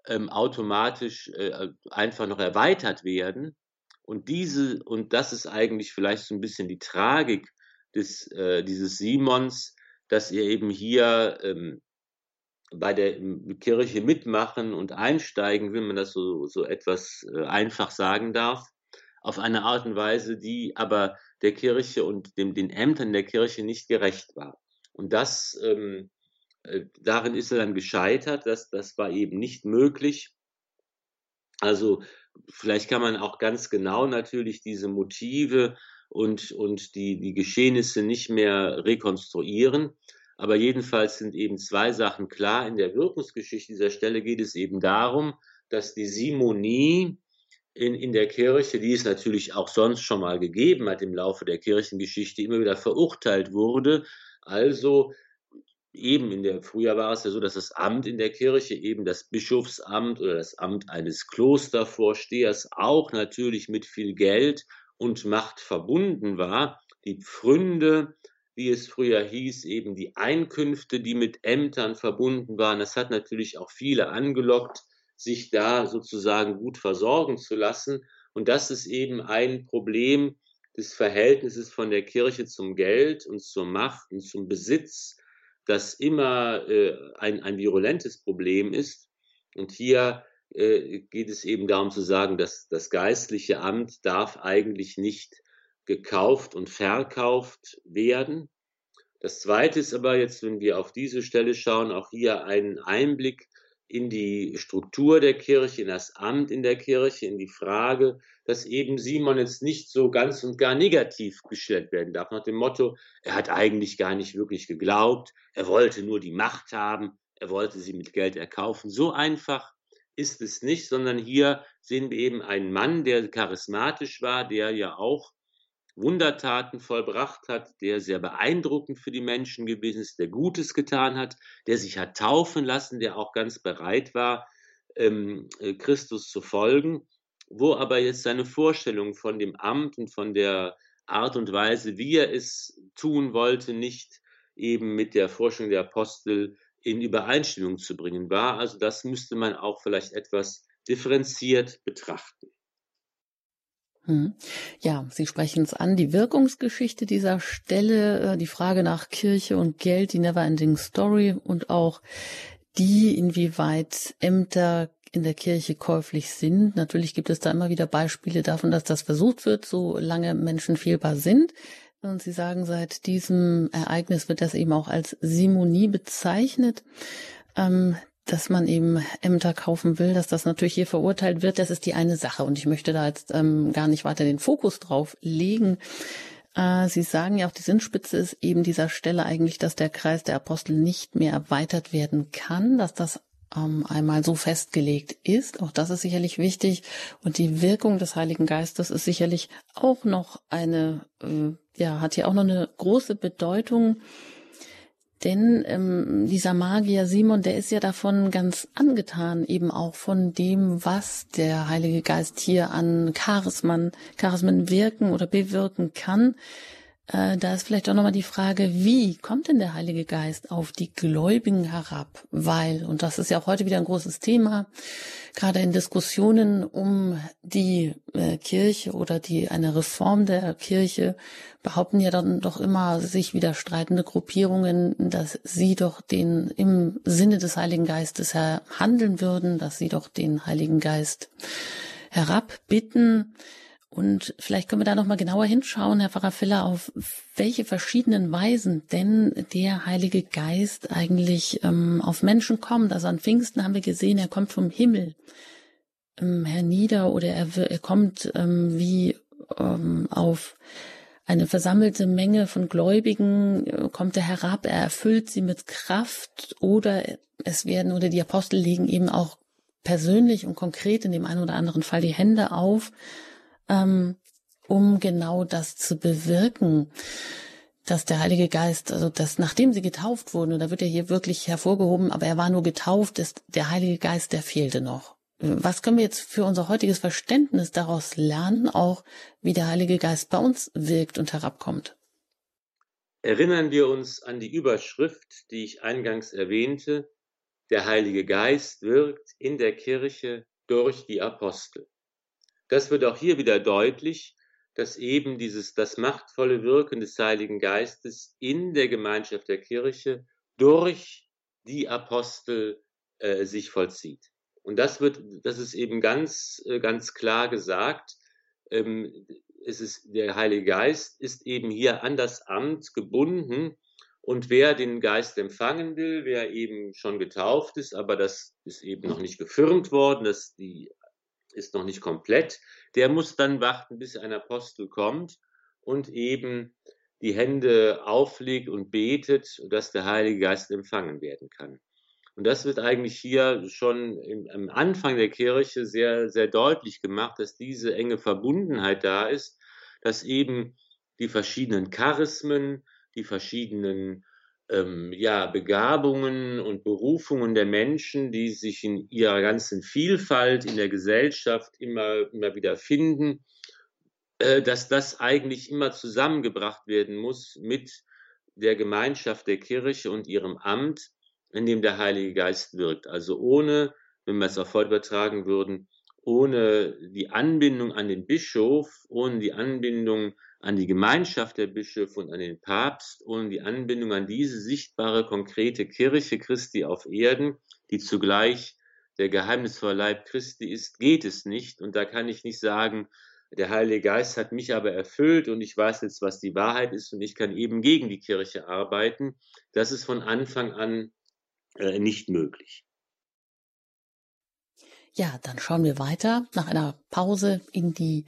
ähm, automatisch äh, einfach noch erweitert werden. Und diese, und das ist eigentlich vielleicht so ein bisschen die Tragik des, äh, dieses Simons, dass ihr eben hier ähm, bei der Kirche mitmachen und einsteigen, wenn man das so, so etwas äh, einfach sagen darf, auf eine Art und Weise, die aber der Kirche und dem, den Ämtern der Kirche nicht gerecht war. Und das, ähm, äh, darin ist er dann gescheitert, das, das war eben nicht möglich. Also vielleicht kann man auch ganz genau natürlich diese Motive und, und die, die Geschehnisse nicht mehr rekonstruieren. Aber jedenfalls sind eben zwei Sachen klar. In der Wirkungsgeschichte dieser Stelle geht es eben darum, dass die Simonie in, in der Kirche, die es natürlich auch sonst schon mal gegeben hat im Laufe der Kirchengeschichte, immer wieder verurteilt wurde. Also eben in der, früher war es ja so, dass das Amt in der Kirche, eben das Bischofsamt oder das Amt eines Klostervorstehers auch natürlich mit viel Geld und Macht verbunden war. Die Pfründe, wie es früher hieß, eben die Einkünfte, die mit Ämtern verbunden waren, das hat natürlich auch viele angelockt, sich da sozusagen gut versorgen zu lassen. Und das ist eben ein Problem des Verhältnisses von der Kirche zum Geld und zur Macht und zum Besitz, das immer äh, ein, ein virulentes Problem ist. Und hier äh, geht es eben darum zu sagen, dass das geistliche Amt darf eigentlich nicht gekauft und verkauft werden. Das Zweite ist aber jetzt, wenn wir auf diese Stelle schauen, auch hier ein Einblick in die Struktur der Kirche, in das Amt in der Kirche, in die Frage, dass eben Simon jetzt nicht so ganz und gar negativ gestellt werden darf, nach dem Motto, er hat eigentlich gar nicht wirklich geglaubt, er wollte nur die Macht haben, er wollte sie mit Geld erkaufen. So einfach ist es nicht, sondern hier sehen wir eben einen Mann, der charismatisch war, der ja auch Wundertaten vollbracht hat, der sehr beeindruckend für die Menschen gewesen ist, der Gutes getan hat, der sich hat taufen lassen, der auch ganz bereit war, ähm, äh, Christus zu folgen, wo aber jetzt seine Vorstellung von dem Amt und von der Art und Weise, wie er es tun wollte, nicht eben mit der Forschung der Apostel in Übereinstimmung zu bringen war. Also das müsste man auch vielleicht etwas differenziert betrachten. Hm. Ja, Sie sprechen es an, die Wirkungsgeschichte dieser Stelle, äh, die Frage nach Kirche und Geld, die Neverending Story und auch die, inwieweit Ämter in der Kirche käuflich sind. Natürlich gibt es da immer wieder Beispiele davon, dass das versucht wird, solange Menschen fehlbar sind. Und Sie sagen, seit diesem Ereignis wird das eben auch als Simonie bezeichnet. Ähm, dass man eben Ämter kaufen will, dass das natürlich hier verurteilt wird, das ist die eine Sache. Und ich möchte da jetzt ähm, gar nicht weiter den Fokus drauf legen. Äh, Sie sagen ja auch, die Sinnspitze ist eben dieser Stelle eigentlich, dass der Kreis der Apostel nicht mehr erweitert werden kann, dass das ähm, einmal so festgelegt ist. Auch das ist sicherlich wichtig. Und die Wirkung des Heiligen Geistes ist sicherlich auch noch eine, äh, ja, hat hier auch noch eine große Bedeutung denn ähm, dieser Magier Simon, der ist ja davon ganz angetan, eben auch von dem, was der Heilige Geist hier an Charismen, Charismen wirken oder bewirken kann. Äh, da ist vielleicht auch nochmal die Frage, wie kommt denn der Heilige Geist auf die Gläubigen herab? Weil, und das ist ja auch heute wieder ein großes Thema, gerade in Diskussionen um die äh, Kirche oder die eine Reform der Kirche, behaupten ja dann doch immer sich widerstreitende Gruppierungen, dass sie doch den im Sinne des Heiligen Geistes handeln würden, dass sie doch den Heiligen Geist herabbitten. Und vielleicht können wir da noch mal genauer hinschauen, Herr Pfarrer Filler, auf welche verschiedenen Weisen denn der Heilige Geist eigentlich ähm, auf Menschen kommt. Also an Pfingsten haben wir gesehen, er kommt vom Himmel ähm, hernieder oder er, er kommt ähm, wie ähm, auf eine versammelte Menge von Gläubigen, äh, kommt er herab, er erfüllt sie mit Kraft oder es werden oder die Apostel legen eben auch persönlich und konkret in dem einen oder anderen Fall die Hände auf ähm, um genau das zu bewirken, dass der Heilige Geist, also dass nachdem sie getauft wurden, und da wird er hier wirklich hervorgehoben, aber er war nur getauft, ist der Heilige Geist, der fehlte noch. Was können wir jetzt für unser heutiges Verständnis daraus lernen, auch wie der Heilige Geist bei uns wirkt und herabkommt? Erinnern wir uns an die Überschrift, die ich eingangs erwähnte, der Heilige Geist wirkt in der Kirche durch die Apostel. Das wird auch hier wieder deutlich, dass eben dieses, das machtvolle Wirken des Heiligen Geistes in der Gemeinschaft der Kirche durch die Apostel äh, sich vollzieht. Und das wird, das ist eben ganz, äh, ganz klar gesagt. Ähm, es ist, der Heilige Geist ist eben hier an das Amt gebunden. Und wer den Geist empfangen will, wer eben schon getauft ist, aber das ist eben noch nicht gefirmt worden, dass die ist noch nicht komplett, der muss dann warten, bis ein Apostel kommt und eben die Hände auflegt und betet, dass der Heilige Geist empfangen werden kann. Und das wird eigentlich hier schon am Anfang der Kirche sehr, sehr deutlich gemacht, dass diese enge Verbundenheit da ist, dass eben die verschiedenen Charismen, die verschiedenen ähm, ja, Begabungen und Berufungen der Menschen, die sich in ihrer ganzen Vielfalt in der Gesellschaft immer, immer wieder finden, äh, dass das eigentlich immer zusammengebracht werden muss mit der Gemeinschaft der Kirche und ihrem Amt, in dem der Heilige Geist wirkt. Also ohne, wenn wir es auf heute übertragen würden, ohne die Anbindung an den Bischof, ohne die Anbindung an die Gemeinschaft der Bischöfe und an den Papst und die Anbindung an diese sichtbare, konkrete Kirche Christi auf Erden, die zugleich der geheimnisvolle Leib Christi ist, geht es nicht. Und da kann ich nicht sagen, Der Heilige Geist hat mich aber erfüllt und ich weiß jetzt, was die Wahrheit ist und ich kann eben gegen die Kirche arbeiten. Das ist von Anfang an äh, nicht möglich. Ja, dann schauen wir weiter nach einer Pause in die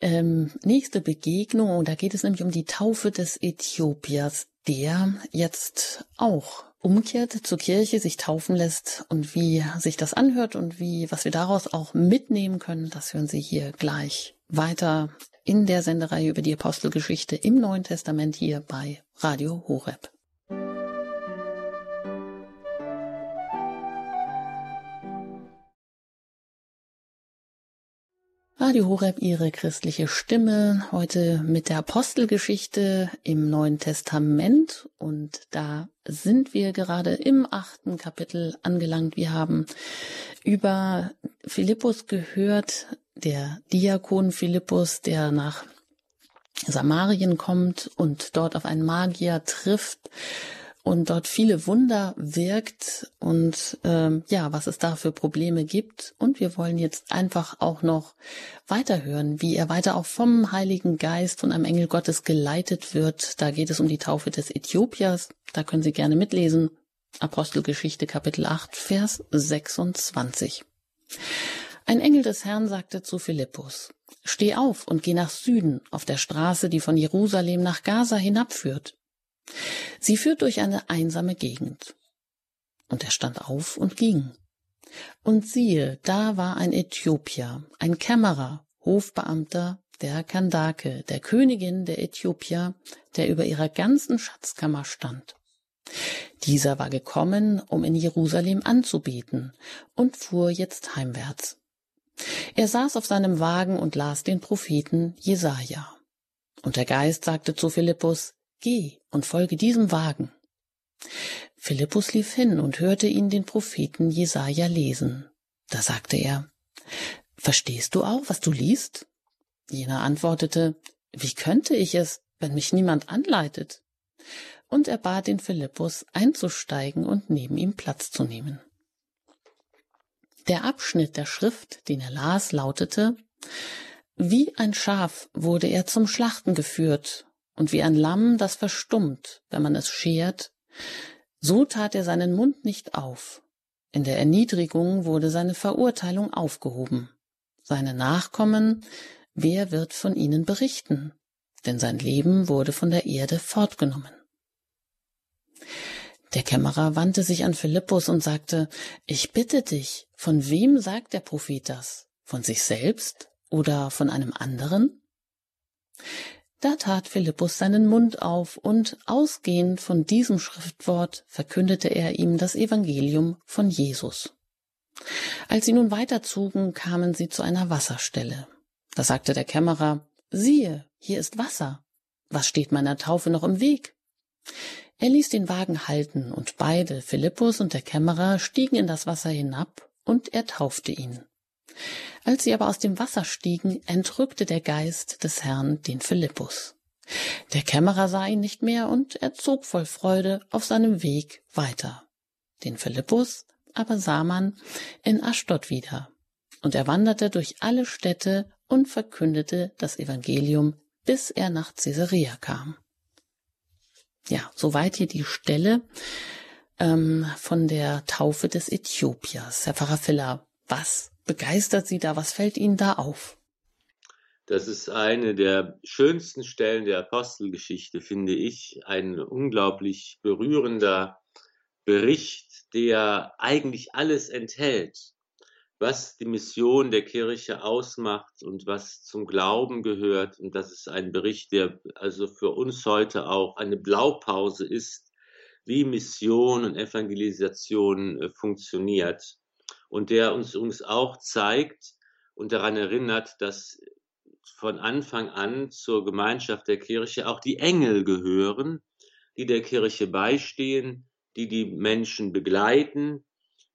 ähm, nächste Begegnung da geht es nämlich um die Taufe des Äthiopiers, der jetzt auch umkehrt zur Kirche, sich taufen lässt und wie sich das anhört und wie, was wir daraus auch mitnehmen können, das hören Sie hier gleich weiter in der Sendereihe über die Apostelgeschichte im Neuen Testament hier bei Radio Horeb. Radio Horeb, Ihre christliche Stimme, heute mit der Apostelgeschichte im Neuen Testament. Und da sind wir gerade im achten Kapitel angelangt. Wir haben über Philippus gehört, der Diakon Philippus, der nach Samarien kommt und dort auf einen Magier trifft und dort viele Wunder wirkt und ähm, ja, was es da für Probleme gibt. Und wir wollen jetzt einfach auch noch weiterhören, wie er weiter auch vom Heiligen Geist und einem Engel Gottes geleitet wird. Da geht es um die Taufe des Äthiopiers. Da können Sie gerne mitlesen. Apostelgeschichte Kapitel 8, Vers 26. Ein Engel des Herrn sagte zu Philippus, Steh auf und geh nach Süden auf der Straße, die von Jerusalem nach Gaza hinabführt. Sie führt durch eine einsame Gegend. Und er stand auf und ging. Und siehe, da war ein Äthiopier, ein Kämmerer, Hofbeamter der Kandake, der Königin der Äthiopier, der über ihrer ganzen Schatzkammer stand. Dieser war gekommen, um in Jerusalem anzubeten, und fuhr jetzt heimwärts. Er saß auf seinem Wagen und las den Propheten Jesaja. Und der Geist sagte zu Philippus, Geh und folge diesem Wagen. Philippus lief hin und hörte ihn den Propheten Jesaja lesen. Da sagte er, Verstehst du auch, was du liest? Jener antwortete, Wie könnte ich es, wenn mich niemand anleitet? Und er bat den Philippus einzusteigen und neben ihm Platz zu nehmen. Der Abschnitt der Schrift, den er las, lautete Wie ein Schaf wurde er zum Schlachten geführt, und wie ein Lamm, das verstummt, wenn man es schert, so tat er seinen Mund nicht auf. In der Erniedrigung wurde seine Verurteilung aufgehoben. Seine Nachkommen, wer wird von ihnen berichten? Denn sein Leben wurde von der Erde fortgenommen. Der Kämmerer wandte sich an Philippus und sagte, Ich bitte dich, von wem sagt der Prophet das? Von sich selbst oder von einem anderen? Da tat Philippus seinen Mund auf, und ausgehend von diesem Schriftwort verkündete er ihm das Evangelium von Jesus. Als sie nun weiterzogen, kamen sie zu einer Wasserstelle. Da sagte der Kämmerer, siehe, hier ist Wasser. Was steht meiner Taufe noch im Weg? Er ließ den Wagen halten, und beide, Philippus und der Kämmerer, stiegen in das Wasser hinab, und er taufte ihn. Als sie aber aus dem Wasser stiegen, entrückte der Geist des Herrn den Philippus. Der Kämmerer sah ihn nicht mehr und er zog voll Freude auf seinem Weg weiter. Den Philippus aber sah man in Aschdod wieder. Und er wanderte durch alle Städte und verkündete das Evangelium, bis er nach Caesarea kam. Ja, soweit hier die Stelle ähm, von der Taufe des Äthiopiers. Herr Pfarrer Filler, was begeistert Sie da? Was fällt Ihnen da auf? Das ist eine der schönsten Stellen der Apostelgeschichte, finde ich. Ein unglaublich berührender Bericht, der eigentlich alles enthält, was die Mission der Kirche ausmacht und was zum Glauben gehört. Und das ist ein Bericht, der also für uns heute auch eine Blaupause ist, wie Mission und Evangelisation äh, funktioniert und der uns, uns auch zeigt und daran erinnert, dass von Anfang an zur Gemeinschaft der Kirche auch die Engel gehören, die der Kirche beistehen, die die Menschen begleiten,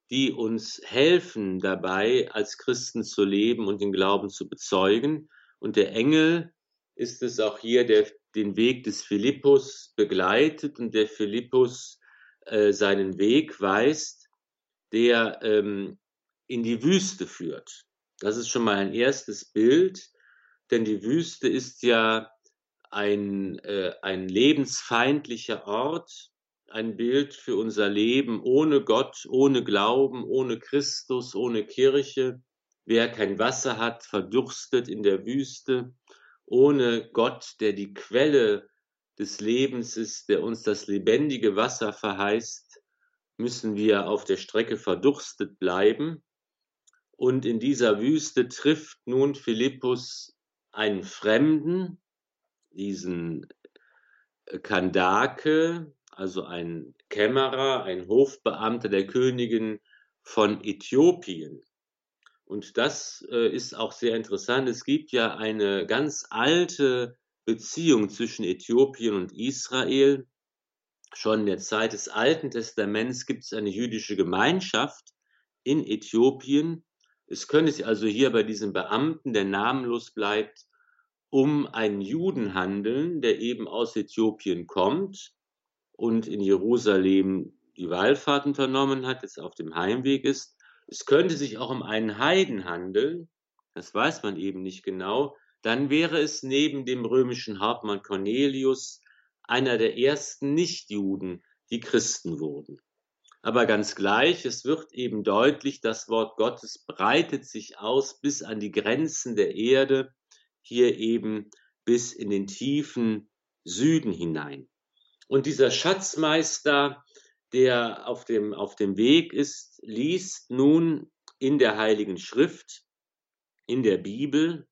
die uns helfen dabei, als Christen zu leben und den Glauben zu bezeugen. Und der Engel ist es auch hier, der den Weg des Philippus begleitet und der Philippus äh, seinen Weg weist, der ähm, in die Wüste führt. Das ist schon mal ein erstes Bild, denn die Wüste ist ja ein, äh, ein lebensfeindlicher Ort, ein Bild für unser Leben ohne Gott, ohne Glauben, ohne Christus, ohne Kirche. Wer kein Wasser hat, verdurstet in der Wüste. Ohne Gott, der die Quelle des Lebens ist, der uns das lebendige Wasser verheißt, müssen wir auf der Strecke verdurstet bleiben. Und in dieser Wüste trifft nun Philippus einen Fremden, diesen Kandake, also ein Kämmerer, ein Hofbeamter der Königin von Äthiopien. Und das äh, ist auch sehr interessant. Es gibt ja eine ganz alte Beziehung zwischen Äthiopien und Israel. Schon in der Zeit des Alten Testaments gibt es eine jüdische Gemeinschaft in Äthiopien. Es könnte sich also hier bei diesem Beamten, der namenlos bleibt, um einen Juden handeln, der eben aus Äthiopien kommt und in Jerusalem die Wallfahrt unternommen hat, jetzt auf dem Heimweg ist. Es könnte sich auch um einen Heiden handeln, das weiß man eben nicht genau. Dann wäre es neben dem römischen Hauptmann Cornelius einer der ersten Nichtjuden, die Christen wurden. Aber ganz gleich, es wird eben deutlich, das Wort Gottes breitet sich aus bis an die Grenzen der Erde, hier eben bis in den tiefen Süden hinein. Und dieser Schatzmeister, der auf dem, auf dem Weg ist, liest nun in der Heiligen Schrift, in der Bibel,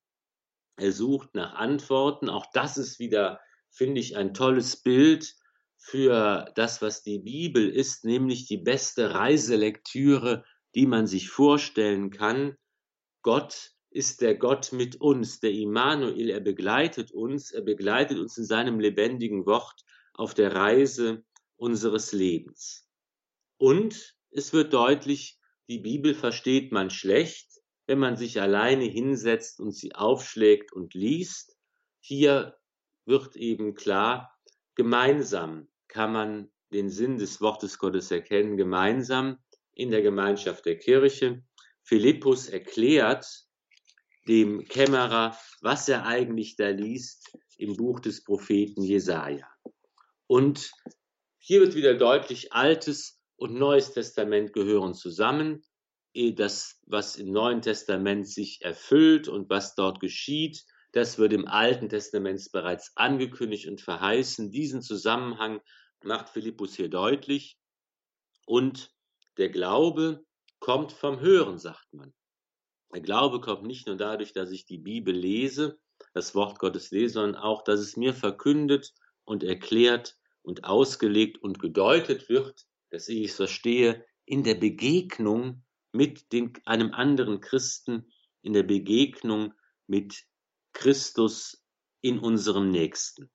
er sucht nach Antworten. Auch das ist wieder, finde ich, ein tolles Bild für das, was die Bibel ist, nämlich die beste Reiselektüre, die man sich vorstellen kann. Gott ist der Gott mit uns, der Immanuel, er begleitet uns, er begleitet uns in seinem lebendigen Wort auf der Reise unseres Lebens. Und es wird deutlich, die Bibel versteht man schlecht, wenn man sich alleine hinsetzt und sie aufschlägt und liest. Hier wird eben klar, gemeinsam kann man den Sinn des Wortes Gottes erkennen, gemeinsam in der Gemeinschaft der Kirche. Philippus erklärt dem Kämmerer, was er eigentlich da liest im Buch des Propheten Jesaja. Und hier wird wieder deutlich, Altes und Neues Testament gehören zusammen. Das, was im Neuen Testament sich erfüllt und was dort geschieht, das wird im Alten Testament bereits angekündigt und verheißen. Diesen Zusammenhang macht Philippus hier deutlich. Und der Glaube kommt vom Hören, sagt man. Der Glaube kommt nicht nur dadurch, dass ich die Bibel lese, das Wort Gottes lese, sondern auch, dass es mir verkündet und erklärt und ausgelegt und gedeutet wird, dass ich es verstehe, in der Begegnung mit den, einem anderen Christen, in der Begegnung mit Christus in unserem Nächsten.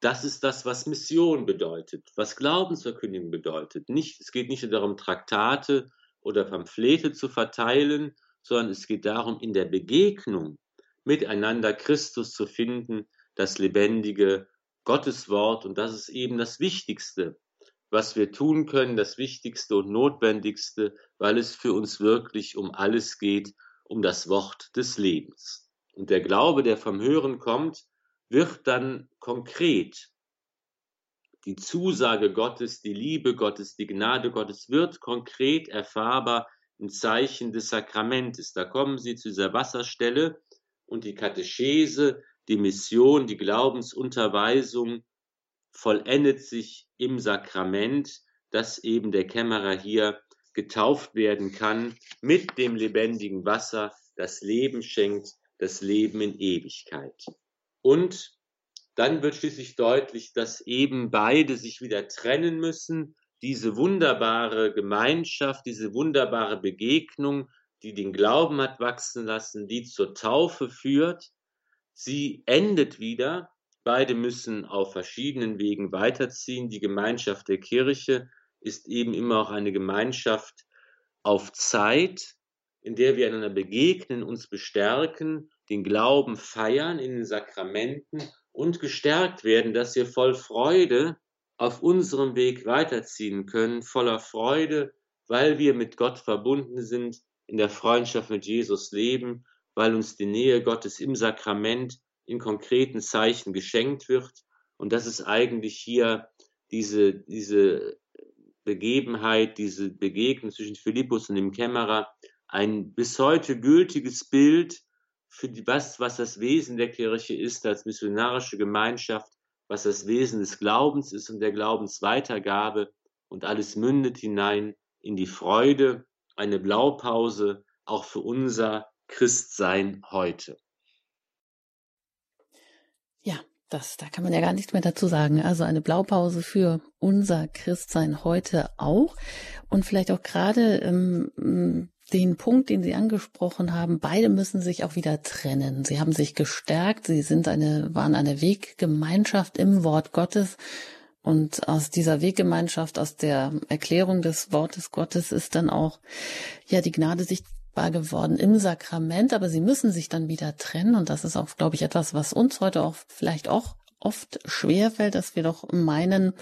Das ist das, was Mission bedeutet, was Glaubensverkündigung bedeutet. Nicht, es geht nicht darum, Traktate oder Pamphlete zu verteilen, sondern es geht darum, in der Begegnung miteinander Christus zu finden, das lebendige Gotteswort. Und das ist eben das Wichtigste, was wir tun können, das Wichtigste und Notwendigste, weil es für uns wirklich um alles geht, um das Wort des Lebens. Und der Glaube, der vom Hören kommt, wird dann konkret. Die Zusage Gottes, die Liebe Gottes, die Gnade Gottes wird konkret erfahrbar im Zeichen des Sakramentes. Da kommen Sie zu dieser Wasserstelle und die Katechese die Mission, die Glaubensunterweisung vollendet sich im Sakrament, dass eben der Kämmerer hier getauft werden kann mit dem lebendigen Wasser, das Leben schenkt, das Leben in Ewigkeit. Und dann wird schließlich deutlich, dass eben beide sich wieder trennen müssen, diese wunderbare Gemeinschaft, diese wunderbare Begegnung, die den Glauben hat wachsen lassen, die zur Taufe führt, Sie endet wieder. Beide müssen auf verschiedenen Wegen weiterziehen. Die Gemeinschaft der Kirche ist eben immer auch eine Gemeinschaft auf Zeit, in der wir einander begegnen, uns bestärken, den Glauben feiern in den Sakramenten und gestärkt werden, dass wir voll Freude auf unserem Weg weiterziehen können, voller Freude, weil wir mit Gott verbunden sind, in der Freundschaft mit Jesus leben weil uns die Nähe Gottes im Sakrament in konkreten Zeichen geschenkt wird. Und das ist eigentlich hier diese, diese Begebenheit, diese Begegnung zwischen Philippus und dem Kämmerer, ein bis heute gültiges Bild für die, was, was das Wesen der Kirche ist als missionarische Gemeinschaft, was das Wesen des Glaubens ist und der Glaubensweitergabe und alles mündet hinein in die Freude, eine Blaupause auch für unser Christsein heute. Ja, das, da kann man ja gar nichts mehr dazu sagen. Also eine Blaupause für unser Christsein heute auch. Und vielleicht auch gerade ähm, den Punkt, den Sie angesprochen haben, beide müssen sich auch wieder trennen. Sie haben sich gestärkt, sie sind eine, waren eine Weggemeinschaft im Wort Gottes. Und aus dieser Weggemeinschaft, aus der Erklärung des Wortes Gottes ist dann auch, ja, die Gnade sichtbar geworden im Sakrament, aber sie müssen sich dann wieder trennen. Und das ist auch, glaube ich, etwas, was uns heute auch vielleicht auch oft schwerfällt, dass wir doch meinen,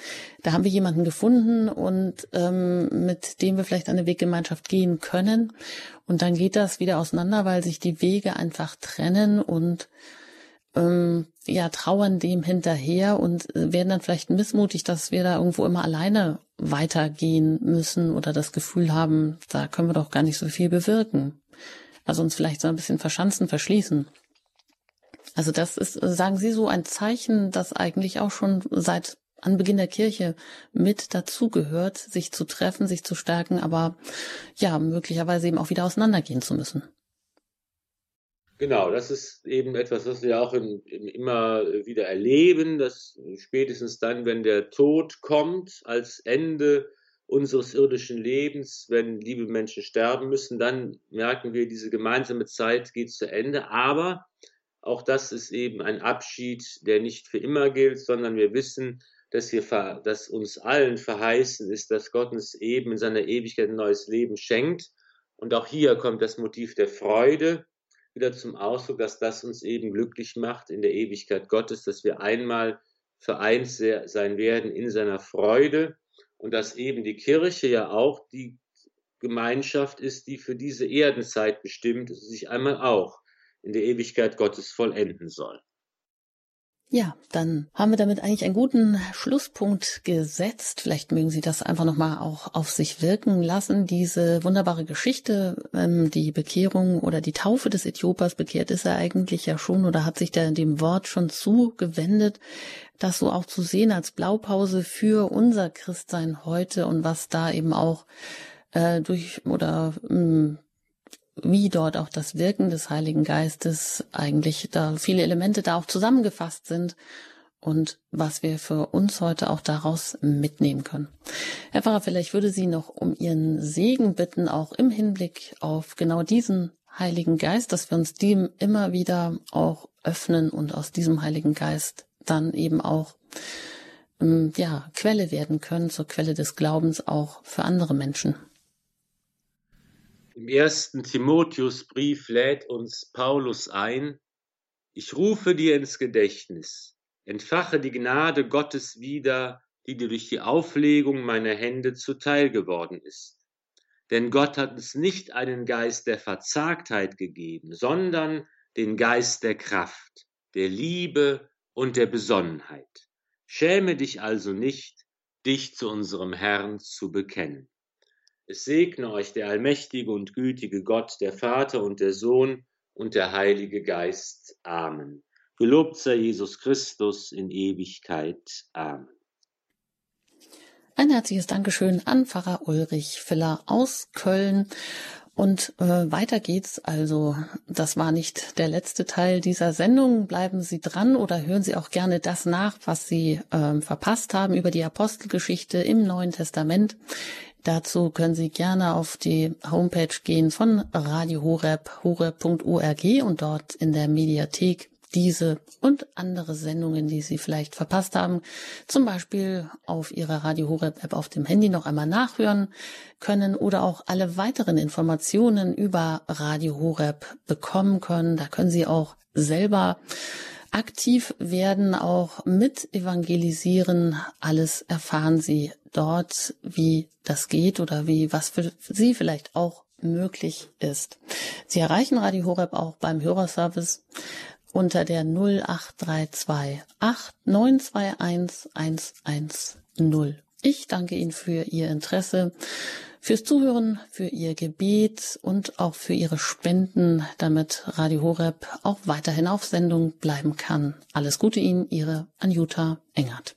da haben wir jemanden gefunden und ähm, mit dem wir vielleicht eine Weggemeinschaft gehen können. Und dann geht das wieder auseinander, weil sich die Wege einfach trennen und ähm, ja trauern dem hinterher und werden dann vielleicht missmutig, dass wir da irgendwo immer alleine weitergehen müssen oder das Gefühl haben, da können wir doch gar nicht so viel bewirken. Also uns vielleicht so ein bisschen verschanzen, verschließen. Also das ist, sagen Sie, so ein Zeichen, das eigentlich auch schon seit Anbeginn der Kirche mit dazugehört, sich zu treffen, sich zu stärken, aber ja, möglicherweise eben auch wieder auseinandergehen zu müssen. Genau, das ist eben etwas, was wir auch im, im immer wieder erleben, dass spätestens dann, wenn der Tod kommt, als Ende unseres irdischen Lebens, wenn liebe Menschen sterben müssen, dann merken wir, diese gemeinsame Zeit geht zu Ende. Aber auch das ist eben ein Abschied, der nicht für immer gilt, sondern wir wissen, dass, hier, dass uns allen verheißen ist, dass Gott uns eben in seiner Ewigkeit ein neues Leben schenkt. Und auch hier kommt das Motiv der Freude wieder zum Ausdruck, dass das uns eben glücklich macht in der Ewigkeit Gottes, dass wir einmal vereint sein werden in seiner Freude und dass eben die Kirche ja auch die Gemeinschaft ist, die für diese Erdenzeit bestimmt, sich einmal auch in der Ewigkeit Gottes vollenden soll. Ja, dann haben wir damit eigentlich einen guten Schlusspunkt gesetzt. Vielleicht mögen Sie das einfach nochmal auch auf sich wirken lassen. Diese wunderbare Geschichte, ähm, die Bekehrung oder die Taufe des Äthiopers, bekehrt ist er eigentlich ja schon oder hat sich da dem Wort schon zugewendet. Das so auch zu sehen als Blaupause für unser Christsein heute und was da eben auch äh, durch oder mh, mm, wie dort auch das Wirken des Heiligen Geistes eigentlich da viele Elemente da auch zusammengefasst sind und was wir für uns heute auch daraus mitnehmen können. Herr Pfarrer, vielleicht würde Sie noch um Ihren Segen bitten, auch im Hinblick auf genau diesen Heiligen Geist, dass wir uns dem immer wieder auch öffnen und aus diesem Heiligen Geist dann eben auch ähm, ja, Quelle werden können, zur Quelle des Glaubens auch für andere Menschen. Im ersten Timotheusbrief lädt uns Paulus ein, ich rufe dir ins Gedächtnis, entfache die Gnade Gottes wieder, die dir durch die Auflegung meiner Hände zuteil geworden ist. Denn Gott hat uns nicht einen Geist der Verzagtheit gegeben, sondern den Geist der Kraft, der Liebe und der Besonnenheit. Schäme dich also nicht, dich zu unserem Herrn zu bekennen. Es segne euch der allmächtige und gütige Gott, der Vater und der Sohn und der Heilige Geist. Amen. Gelobt sei Jesus Christus in Ewigkeit. Amen. Ein herzliches Dankeschön an Pfarrer Ulrich Filler aus Köln. Und äh, weiter geht's. Also, das war nicht der letzte Teil dieser Sendung. Bleiben Sie dran oder hören Sie auch gerne das nach, was Sie äh, verpasst haben über die Apostelgeschichte im Neuen Testament. Dazu können Sie gerne auf die Homepage gehen von Radio Horeb, horeb.org und dort in der Mediathek diese und andere Sendungen, die Sie vielleicht verpasst haben, zum Beispiel auf Ihrer Radio Horeb App auf dem Handy noch einmal nachhören können oder auch alle weiteren Informationen über Radio Horeb bekommen können. Da können Sie auch selber aktiv werden, auch mit evangelisieren. Alles erfahren Sie dort, wie das geht oder wie, was für Sie vielleicht auch möglich ist. Sie erreichen Radio Horeb auch beim Hörerservice unter der 0832 8921 110. Ich danke Ihnen für Ihr Interesse, fürs Zuhören, für Ihr Gebet und auch für Ihre Spenden, damit Radio Horeb auch weiterhin auf Sendung bleiben kann. Alles Gute Ihnen, Ihre Anjuta Engert.